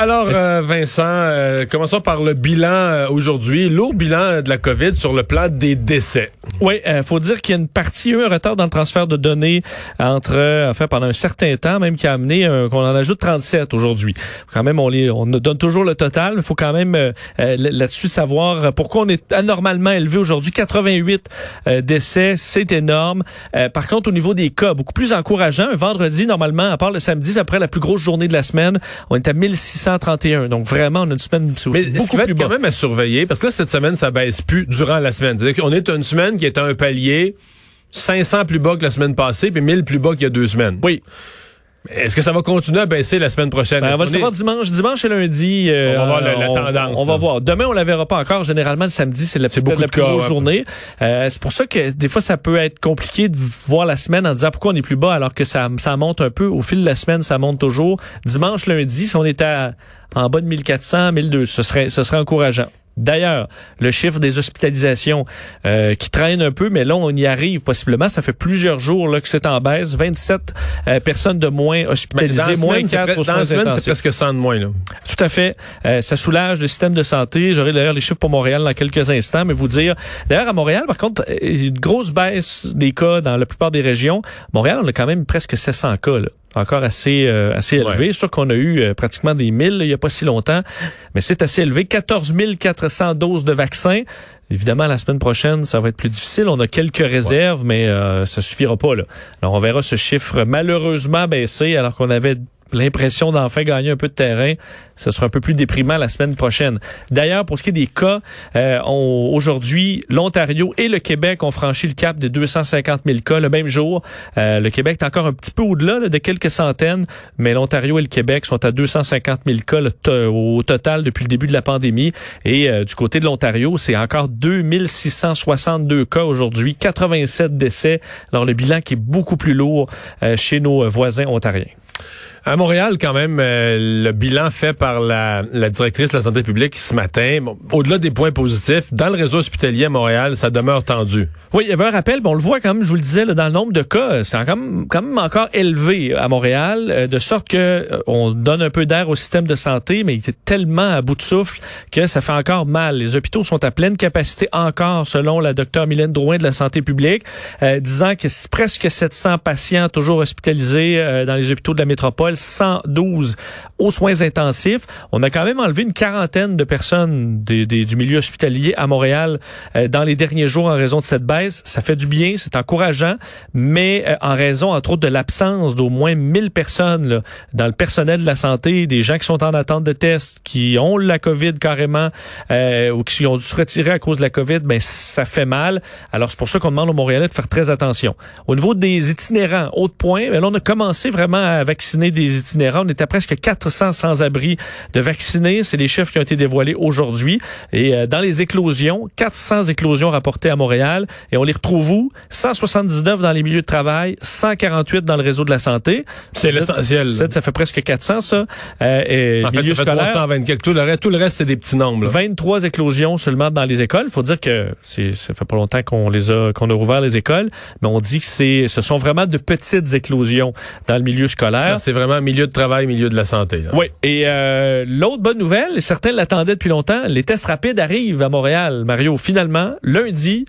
Alors, euh, Vincent, euh, commençons par le bilan euh, aujourd'hui. Lourd bilan de la COVID sur le plan des décès. Oui, il faut dire qu'il y a une partie, un retard dans le transfert de données entre, enfin, pendant un certain temps, même qui a amené qu'on en ajoute 37 aujourd'hui. Quand même, on, les, on donne toujours le total. Il faut quand même là-dessus savoir pourquoi on est anormalement élevé aujourd'hui. 88 décès, c'est énorme. par contre, au niveau des cas, beaucoup plus encourageant. Un vendredi, normalement, à part le samedi, après la plus grosse journée de la semaine, on est à 1600 131. Donc vraiment, on a une semaine Mais beaucoup plus quand même à surveiller parce que là, cette semaine, ça baisse plus durant la semaine. C'est-à-dire qu'on est une semaine qui est à un palier 500 plus bas que la semaine passée puis 1000 plus bas qu'il y a deux semaines. Oui. Est-ce que ça va continuer à baisser la semaine prochaine? Ben, on va le savoir dimanche. Dimanche et lundi. Euh, on va voir la, tendance. On, va voir. Demain, on la verra pas encore. Généralement, le samedi, c'est la, beaucoup la plus grosse journée. Euh, c'est pour ça que des fois, ça peut être compliqué de voir la semaine en disant pourquoi on est plus bas alors que ça, ça monte un peu. Au fil de la semaine, ça monte toujours. Dimanche, lundi, si on est à, en bas de 1400, 1200, ce serait, ce serait encourageant. D'ailleurs, le chiffre des hospitalisations euh, qui traîne un peu, mais là, on y arrive possiblement. Ça fait plusieurs jours là, que c'est en baisse. 27 euh, personnes de moins hospitalisées, moins de 4 Dans la semaine, c'est presque 100 de moins. Là. Tout à fait. Euh, ça soulage le système de santé. J'aurai d'ailleurs les chiffres pour Montréal dans quelques instants, mais vous dire... D'ailleurs, à Montréal, par contre, une grosse baisse des cas dans la plupart des régions. Montréal, on a quand même presque 700 cas. Là encore assez euh, assez élevé. Ouais. Sûr qu'on a eu euh, pratiquement des 1000 il y a pas si longtemps, mais c'est assez élevé. 14 400 doses de vaccins. Évidemment, la semaine prochaine, ça va être plus difficile. On a quelques réserves, mais euh, ça suffira pas. Là. Alors, on verra ce chiffre malheureusement baisser alors qu'on avait l'impression d'enfin gagner un peu de terrain. Ce sera un peu plus déprimant la semaine prochaine. D'ailleurs, pour ce qui est des cas, euh, aujourd'hui, l'Ontario et le Québec ont franchi le cap des 250 000 cas le même jour. Euh, le Québec est encore un petit peu au-delà de quelques centaines, mais l'Ontario et le Québec sont à 250 000 cas au total depuis le début de la pandémie. Et euh, du côté de l'Ontario, c'est encore 2662 cas aujourd'hui, 87 décès. Alors le bilan qui est beaucoup plus lourd euh, chez nos voisins ontariens. À Montréal, quand même, euh, le bilan fait par la, directrice de la santé publique ce matin, au-delà des points positifs, dans le réseau hospitalier à Montréal, ça demeure tendu. Oui, il y avait un rappel, on le voit quand même, je vous le disais, dans le nombre de cas, c'est quand même, quand encore élevé à Montréal, euh, de sorte que euh, on donne un peu d'air au système de santé, mais il est tellement à bout de souffle que ça fait encore mal. Les hôpitaux sont à pleine capacité encore, selon la docteure Mylène Drouin de la santé publique, disant que c'est presque 700 patients toujours hospitalisés dans les hôpitaux de la métropole 112 aux soins intensifs. On a quand même enlevé une quarantaine de personnes du milieu hospitalier à Montréal euh, dans les derniers jours en raison de cette baisse. Ça fait du bien, c'est encourageant, mais euh, en raison, entre autres, de l'absence d'au moins 1000 personnes dans le personnel de la santé, des gens qui sont en attente de tests, qui ont la COVID carrément euh, ou qui ont dû se retirer à cause de la COVID, ben ça fait mal. Alors c'est pour ça qu'on demande aux Montréalais de faire très attention. Au niveau des itinérants, autre point, ben là, on a commencé vraiment à vacciner des des itinérants. On était à presque 400 sans-abri de vaccinés. C'est les chiffres qui ont été dévoilés aujourd'hui. Et euh, dans les éclosions, 400 éclosions rapportées à Montréal. Et on les retrouve où? 179 dans les milieux de travail, 148 dans le réseau de la santé. C'est l'essentiel. Ça fait presque 400, ça. Euh, et en fait, ça fait 324. Tout le reste, tout le reste c'est des petits nombres. 23 éclosions seulement dans les écoles. Il faut dire que ça fait pas longtemps qu'on les a, qu'on a rouvert les écoles, mais on dit que c'est, ce sont vraiment de petites éclosions dans le milieu scolaire. C'est vraiment milieu de travail, milieu de la santé. Oui. Et euh, l'autre bonne nouvelle, certains l'attendaient depuis longtemps, les tests rapides arrivent à Montréal. Mario, finalement, lundi,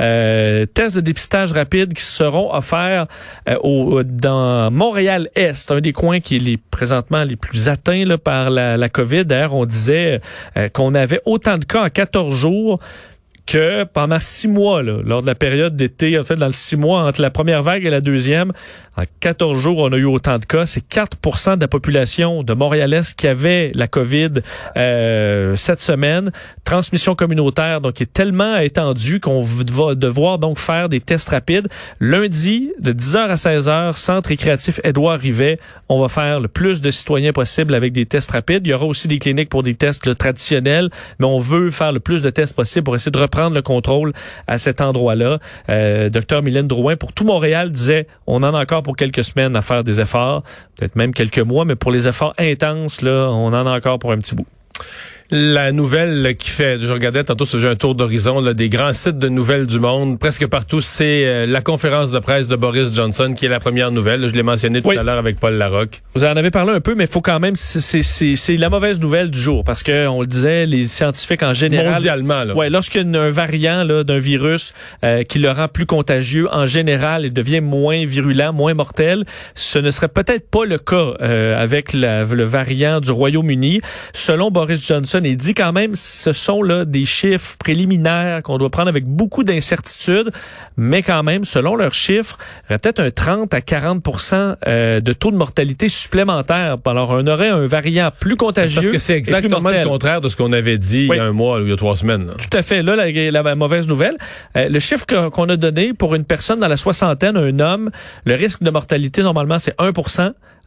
euh, tests de dépistage rapide qui seront offerts euh, au, dans Montréal-Est, un des coins qui est présentement les plus atteints par la, la COVID. D'ailleurs, on disait euh, qu'on avait autant de cas en 14 jours que pendant six mois, là, lors de la période d'été, en fait, dans le six mois entre la première vague et la deuxième, en 14 jours, on a eu autant de cas. C'est 4% de la population de Montréal-Est qui avait la COVID euh, cette semaine. Transmission communautaire, donc, est tellement étendue qu'on va devoir donc faire des tests rapides. Lundi, de 10h à 16h, Centre récréatif Édouard Rivet, on va faire le plus de citoyens possible avec des tests rapides. Il y aura aussi des cliniques pour des tests traditionnels, mais on veut faire le plus de tests possible pour essayer de reprendre le contrôle à cet endroit-là. Euh, docteur Mylène Drouin, pour tout Montréal, disait, on en a encore pour quelques semaines à faire des efforts, peut-être même quelques mois, mais pour les efforts intenses, là, on en a encore pour un petit bout. La nouvelle qui fait, je regardais tantôt, j'ai un tour d'horizon des grands sites de nouvelles du monde, presque partout, c'est euh, la conférence de presse de Boris Johnson qui est la première nouvelle. Je l'ai mentionné tout à l'heure avec Paul Larocque. Vous en avez parlé un peu, mais faut quand même, c'est la mauvaise nouvelle du jour parce que on le disait, les scientifiques en général, mondialement, là. Ouais, lorsqu'il y a un variant d'un virus euh, qui le rend plus contagieux, en général, il devient moins virulent, moins mortel. Ce ne serait peut-être pas le cas euh, avec le variant du Royaume-Uni. Selon Boris Johnson et dit quand même ce sont là des chiffres préliminaires qu'on doit prendre avec beaucoup d'incertitude, mais quand même, selon leurs chiffres, il y aurait peut-être un 30 à 40 euh, de taux de mortalité supplémentaire. Alors, on aurait un variant plus contagieux. Parce que c'est exactement le contraire de ce qu'on avait dit il y a un mois ou il y a trois semaines. Tout à fait. Là, la, mauvaise nouvelle, euh, le chiffre qu'on a donné pour une personne dans la soixantaine, un homme, le risque de mortalité, normalement, c'est 1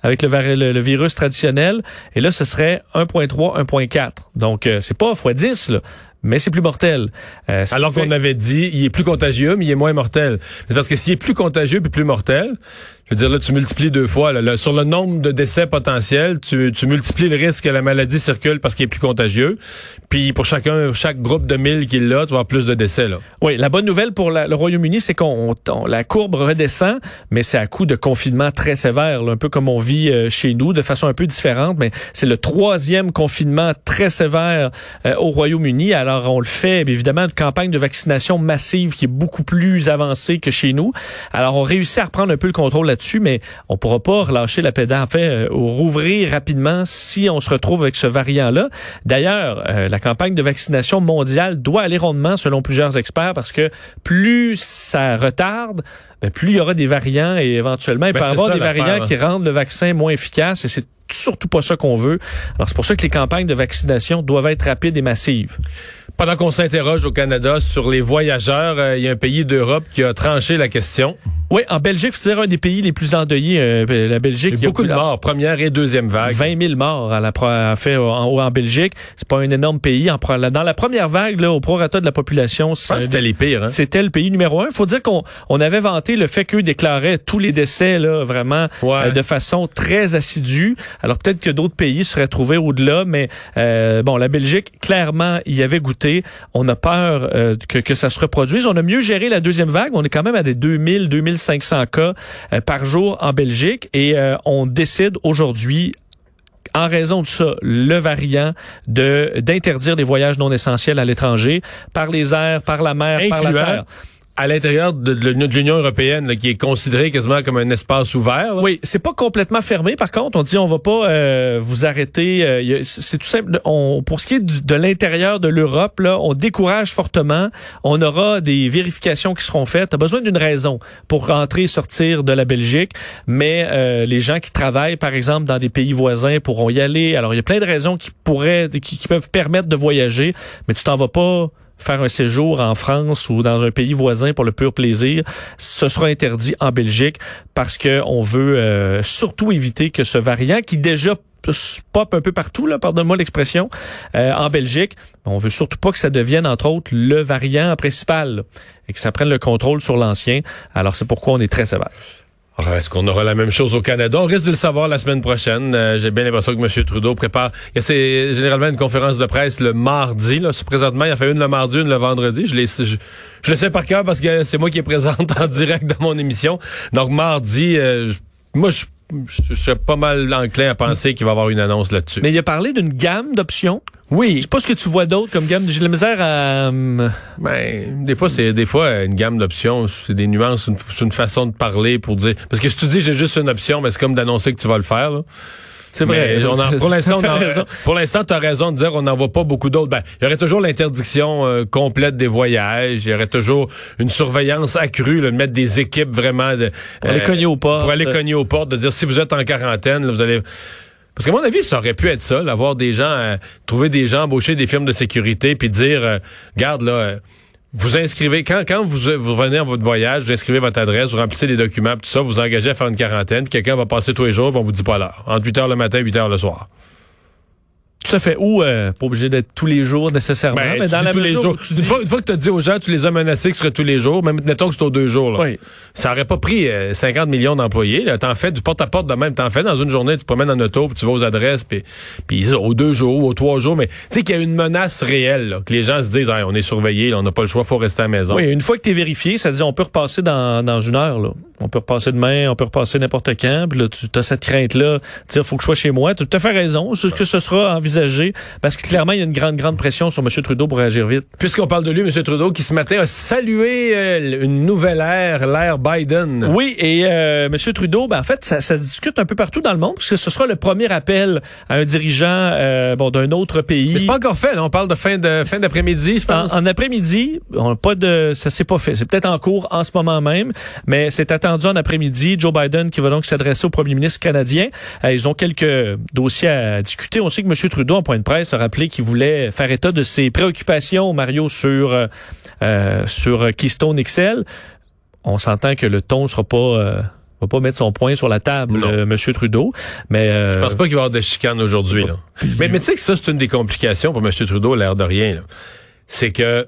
avec le, le, virus traditionnel. Et là, ce serait 1.3, 1.4. Donc, euh, c'est pas x10, là, mais c'est plus mortel. Euh, Alors qu'on avait dit, il est plus contagieux, mais il est moins mortel. C'est parce que s'il est plus contagieux puis plus mortel, je veux dire, là, tu multiplies deux fois. Là, sur le nombre de décès potentiels, tu, tu multiplies le risque que la maladie circule parce qu'il est plus contagieux. Puis pour chacun, chaque groupe de 1000 qui l'a, tu vas avoir plus de décès. Là. Oui, la bonne nouvelle pour le Royaume-Uni, c'est qu'on la courbe redescend, mais c'est à coup de confinement très sévère, un peu comme on vit euh, chez nous, de façon un peu différente. Mais c'est le troisième confinement très sévère euh, au Royaume-Uni. Alors on le fait, évidemment, une campagne de vaccination massive qui est beaucoup plus avancée que chez nous. Alors on réussit à reprendre un peu le contrôle dessus mais on pourra pas relâcher la pédale, en fait, euh, ou rouvrir rapidement si on se retrouve avec ce variant-là. D'ailleurs, euh, la campagne de vaccination mondiale doit aller rondement, selon plusieurs experts, parce que plus ça retarde, ben, plus il y aura des variants et éventuellement, il ben, peut y avoir des variants qui rendent le vaccin moins efficace et c'est surtout pas ça qu'on veut. Alors c'est pour ça que les campagnes de vaccination doivent être rapides et massives. Pendant qu'on s'interroge au Canada sur les voyageurs, euh, il y a un pays d'Europe qui a tranché la question. Oui, en Belgique, je dire un des pays les plus endeuillés, euh, la Belgique. Il y a beaucoup de morts, première et deuxième vague. 20 000 morts à la fait en, en Belgique. C'est pas un énorme pays. En, dans la première vague, là, au prorata de la population, c'était les pires. Hein? C'était le pays numéro un. Faut dire qu'on on avait vanté le fait qu'eux déclaraient tous les décès là vraiment euh, de façon très assidue. Alors peut-être que d'autres pays seraient trouvés au-delà, mais bon, la Belgique clairement y avait goûté on a peur euh, que, que ça se reproduise. On a mieux géré la deuxième vague. On est quand même à des 2000, 2500 cas euh, par jour en Belgique et euh, on décide aujourd'hui en raison de ça, le variant de d'interdire les voyages non essentiels à l'étranger par les airs, par la mer, par la terre à l'intérieur de, l'Union européenne, qui est considérée quasiment comme un espace ouvert. Oui, c'est pas complètement fermé. Par contre, on dit on va pas euh, vous arrêter. Euh, c'est tout simple. On, pour ce qui est de l'intérieur de l'Europe, là, on décourage fortement. On aura des vérifications qui seront faites. a besoin d'une raison pour rentrer et sortir de la Belgique, mais euh, les gens qui travaillent, par exemple, dans des pays voisins pourront y aller. Alors, il y a plein de raisons qui pourraient, qui peuvent permettre de voyager, mais tu t'en vas pas faire un séjour en France ou dans un pays voisin pour le pur plaisir, ce sera interdit en Belgique parce que on veut euh, surtout éviter que ce variant qui déjà pop un peu partout, là, pardonne-moi l'expression, euh, en Belgique. On veut surtout pas que ça devienne, entre autres, le variant principal et que ça prenne le contrôle sur l'ancien. Alors, c'est pourquoi on est très sévère. Est-ce qu'on aura la même chose au Canada? On risque de le savoir la semaine prochaine. Euh, j'ai bien l'impression que M. Trudeau prépare. Il y a généralement une conférence de presse le mardi. Là. Présentement, il a fait une le mardi, une le vendredi. Je, les, je, le sais par cœur parce que c'est moi qui est présente en direct dans mon émission. Donc mardi, euh, moi je je suis pas mal enclin à penser qu'il va y avoir une annonce là-dessus. Mais il a parlé d'une gamme d'options. Oui. Je sais pas ce que tu vois d'autre comme gamme. J'ai la misère à. Euh, ben, des fois, c'est des fois une gamme d'options. C'est des nuances, c'est une, façon de parler pour dire. Parce que si tu dis j'ai juste une option, mais c'est comme d'annoncer que tu vas le faire. Là. C'est vrai. pour l'instant, pour l'instant, tu as raison de dire on n'en voit pas beaucoup d'autres. Ben, il y aurait toujours l'interdiction euh, complète des voyages. Il y aurait toujours une surveillance accrue, de mettre des équipes vraiment de, pour aller cogner aux portes. Pour aller cogner aux portes, de dire si vous êtes en quarantaine, vous allez. Parce qu'à mon avis, ça aurait pu être ça, avoir des gens, euh, trouver des gens embaucher des firmes de sécurité, puis dire, euh, garde là vous inscrivez, quand, quand vous, vous revenez en votre voyage, vous inscrivez votre adresse, vous remplissez des documents, tout ça, vous engagez à faire une quarantaine, quelqu'un va passer tous les jours, on vous dit pas l'heure. Entre 8 heures le matin, 8 heures le soir. Tout à fait. Ou euh, pas obligé d'être tous les jours nécessairement, Ben, mais dans la tous les jours. tu Une dis- fois, une fois que tu as dit aux gens, tu les as menacés que ce serait tous les jours, même mettons que c'est aux deux jours. Là. Oui. Ça aurait pas pris euh, 50 millions d'employés. T'en fais du porte-à-porte de même. T'en fais dans une journée, tu te promènes en auto, puis tu vas aux adresses, puis, puis aux deux jours, aux trois jours. Mais tu sais qu'il y a une menace réelle, là, que les gens se disent, Hey, on est surveillé, on n'a pas le choix, faut rester à la maison. Oui, une fois que tu es vérifié, ça dit on peut repasser dans, dans une heure. Là. On peut repasser demain, on peut repasser n'importe quand. Puis là, tu as cette crainte-là. Tu faut que je sois chez moi. Tu as tout à fait raison. Ce que ce sera envisagé. Parce que clairement, il y a une grande, grande pression sur M. Trudeau pour réagir vite. Puisqu'on parle de lui, M. Trudeau, qui ce matin a salué euh, une nouvelle ère, l'ère Biden. Oui, et euh, M. Trudeau, ben, en fait, ça, ça se discute un peu partout dans le monde, parce que ce sera le premier appel à un dirigeant euh, bon, d'un autre pays. Mais c'est pas encore fait, là. On parle de fin de fin d'après-midi, je pense. En, en après-midi, on pas de, ça s'est pas fait. C'est peut-être en cours en ce moment même, mais c'est attendu en après-midi. Joe Biden qui va donc s'adresser au premier ministre canadien. Ils ont quelques dossiers à discuter. On sait que M. Trudeau, en point de presse, a rappelé qu'il voulait faire état de ses préoccupations, Mario, sur euh, euh, sur Keystone XL. On s'entend que le ton sera pas euh, va pas mettre son point sur la table, euh, M. Trudeau. Mais euh, Je pense pas qu'il va y avoir de chicane aujourd'hui. là. Mais, mais tu sais que ça, c'est une des complications pour M. Trudeau, l'air de rien. là. C'est que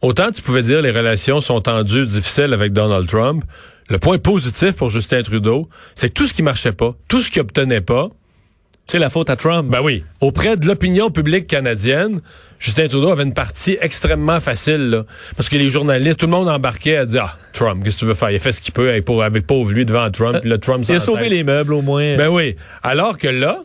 autant tu pouvais dire les relations sont tendues, difficiles avec Donald Trump, le point positif pour Justin Trudeau, c'est que tout ce qui marchait pas, tout ce qu'il obtenait pas, c'est la faute à Trump. ben oui, auprès de l'opinion publique canadienne, Justin Trudeau avait une partie extrêmement facile, là, parce que les journalistes, tout le monde embarquait à dire, ah, Trump, qu'est-ce que tu veux faire? Il a fait ce qu'il peut avec, pauvre lui devant Trump, puis le Trump il a sauvé les meubles au moins. Ben oui. Alors que là,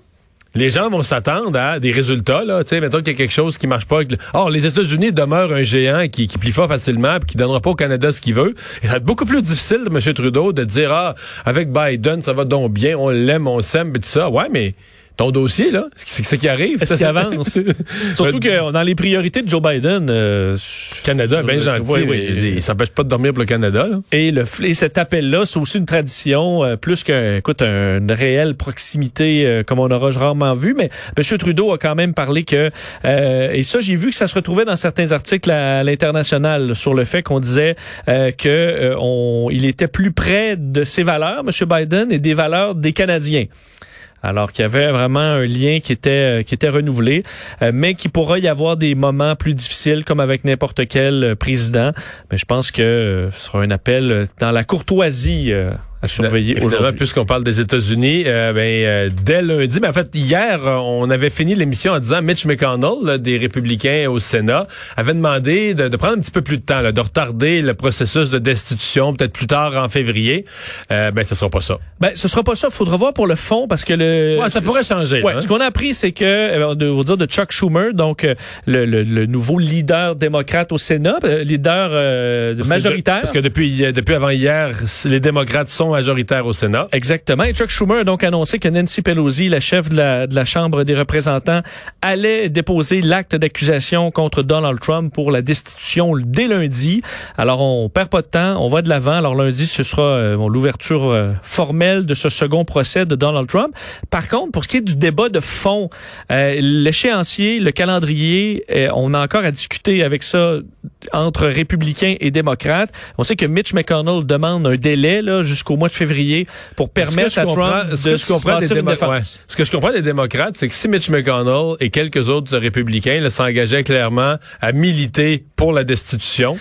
les gens vont s'attendre à des résultats, là. Tu sais, mettons qu'il y a quelque chose qui marche pas. le- Or, les États-Unis demeurent un géant qui, qui plie pas facilement puis qui donnera pas au Canada ce qu'il veut. Et ça va être beaucoup plus difficile de M. Trudeau de dire, ah, avec Biden, ça va donc bien, on l'aime, on s'aime, tout ça. Ouais, mais ton dossier, là, c'est ce qui arrive. Est-ce qu'il avance? Surtout que dans les priorités de Joe Biden, euh, Canada est bien gentil. Oui, oui. il, il s'empêche pas de dormir pour le Canada, là. Et, le, et cet appel-là, c'est aussi une tradition, euh, plus qu'un, écoute, un- une réelle proximité euh, comme on aura rarement vu. Mais M. Trudeau a quand même parlé que, euh, et ça, j'ai vu que ça se retrouvait dans certains articles à, à l'international sur le fait qu'on disait euh, que euh, on, il était plus près de ses valeurs, M. Biden, et des valeurs des Canadiens. Alors qu'il y avait vraiment un lien qui était euh, qui était renouvelé, euh, mais qui pourra y avoir des moments plus difficiles comme avec n'importe quel euh, président. Mais je pense que ce sera un appel dans la courtoisie à surveiller aujourd'hui. puisqu'on parle des États-Unis, euh, ben, euh, dès lundi, mais en fait, hier, on avait fini l'émission en disant Mitch McConnell, là, des républicains au Sénat, avait demandé de, de prendre un petit peu plus de temps, là, de retarder le processus de destitution, peut-être plus tard en février. Euh, ben, ce sera pas ça. Ben, ce sera pas ça. Faudra voir pour le fond parce que le. Ouais, ça pourrait changer. là, Ouais, hein. ce qu'on a appris, c'est que, euh, de vous dire de Chuck Schumer, donc euh, le, le- le nouveau leader démocrate au Sénat, euh, leader Parce que majoritaire. de- parce que depuis, depuis avant hier, les démocrates sont majoritaires au Sénat. Exactement. Et Chuck Schumer a donc annoncé que Nancy Pelosi, la chef de la, de la Chambre des représentants, allait déposer l'acte d'accusation contre Donald Trump pour la destitution dès lundi. Alors, on perd pas de temps, on va de l'avant. Alors, lundi, ce sera euh, bon, l'ouverture euh, formelle de ce second procès de Donald Trump. Par contre, pour ce qui est du débat de fond, euh, l'échéancier, le calendrier, euh, on a encore à discuter avec ça entre républicains et démocrates. On sait que Mitch McConnell demande un délai là, jusqu'au mois de février pour permettre Ce que à je comprends- Trump ce que de je comprends des ouais. Ce que je comprends des démocrates, c'est que si Mitch McConnell et quelques autres républicains s'engageaient clairement à militer pour la destitution,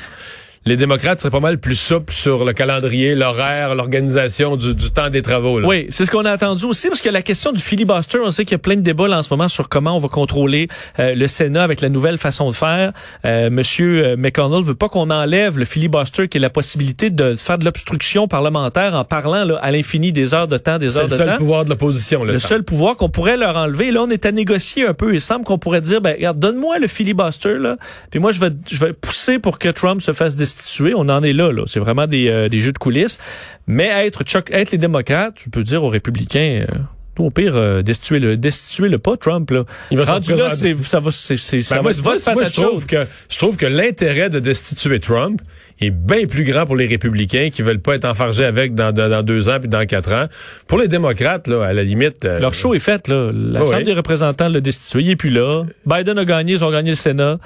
les démocrates seraient pas mal plus souples sur le calendrier, l'horaire, l'organisation du, du temps des travaux. là. Oui, c'est ce qu'on a attendu aussi, parce que la question du filibuster, on sait qu'il y a plein de débats là, en ce moment sur comment on va contrôler euh, le Sénat avec la nouvelle façon de faire. Euh, Monsieur euh, McConnell veut pas qu'on enlève le filibuster, qui est la possibilité de faire de l'obstruction parlementaire en parlant là, à l'infini des heures de temps, des C'est heures le de seul temps. pouvoir de l'opposition. le seul pouvoir qu'on pourrait leur enlever. Là, on est à négocier un peu. Il semble qu'on pourrait dire, ben, regarde, donne-moi le filibuster, là. Puis moi, je vais, je vais pousser pour que Trump se fasse destituer. On en est là, là. C'est vraiment des, euh, des jeux de coulisses. Mais être, Chuck, être les démocrates, tu peux dire aux républicains, euh, au pire, euh, destituer le, destituer le pas Trump, là. Il va Rendu là, c'est, ça va, c'est, c'est, ça Ben, va moi, moi, moi, je trouve que je trouve que l'intérêt de destituer Trump est bien plus grand pour les républicains qui veulent pas être enfargés avec dans, dans, dans deux ans puis dans quatre ans. Pour les démocrates, là, à la limite, euh, Leur show est fait, là. La Ouais, Chambre des représentants l'a destitué. Il est plus là. Biden a gagné, ils ont gagné le Sénat.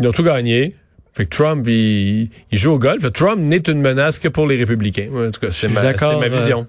ils ont tout gagné. Fait que Trump, il, il joue au golf. Trump n'est une menace que pour les républicains. En tout cas, c'est ma, ma euh, vision.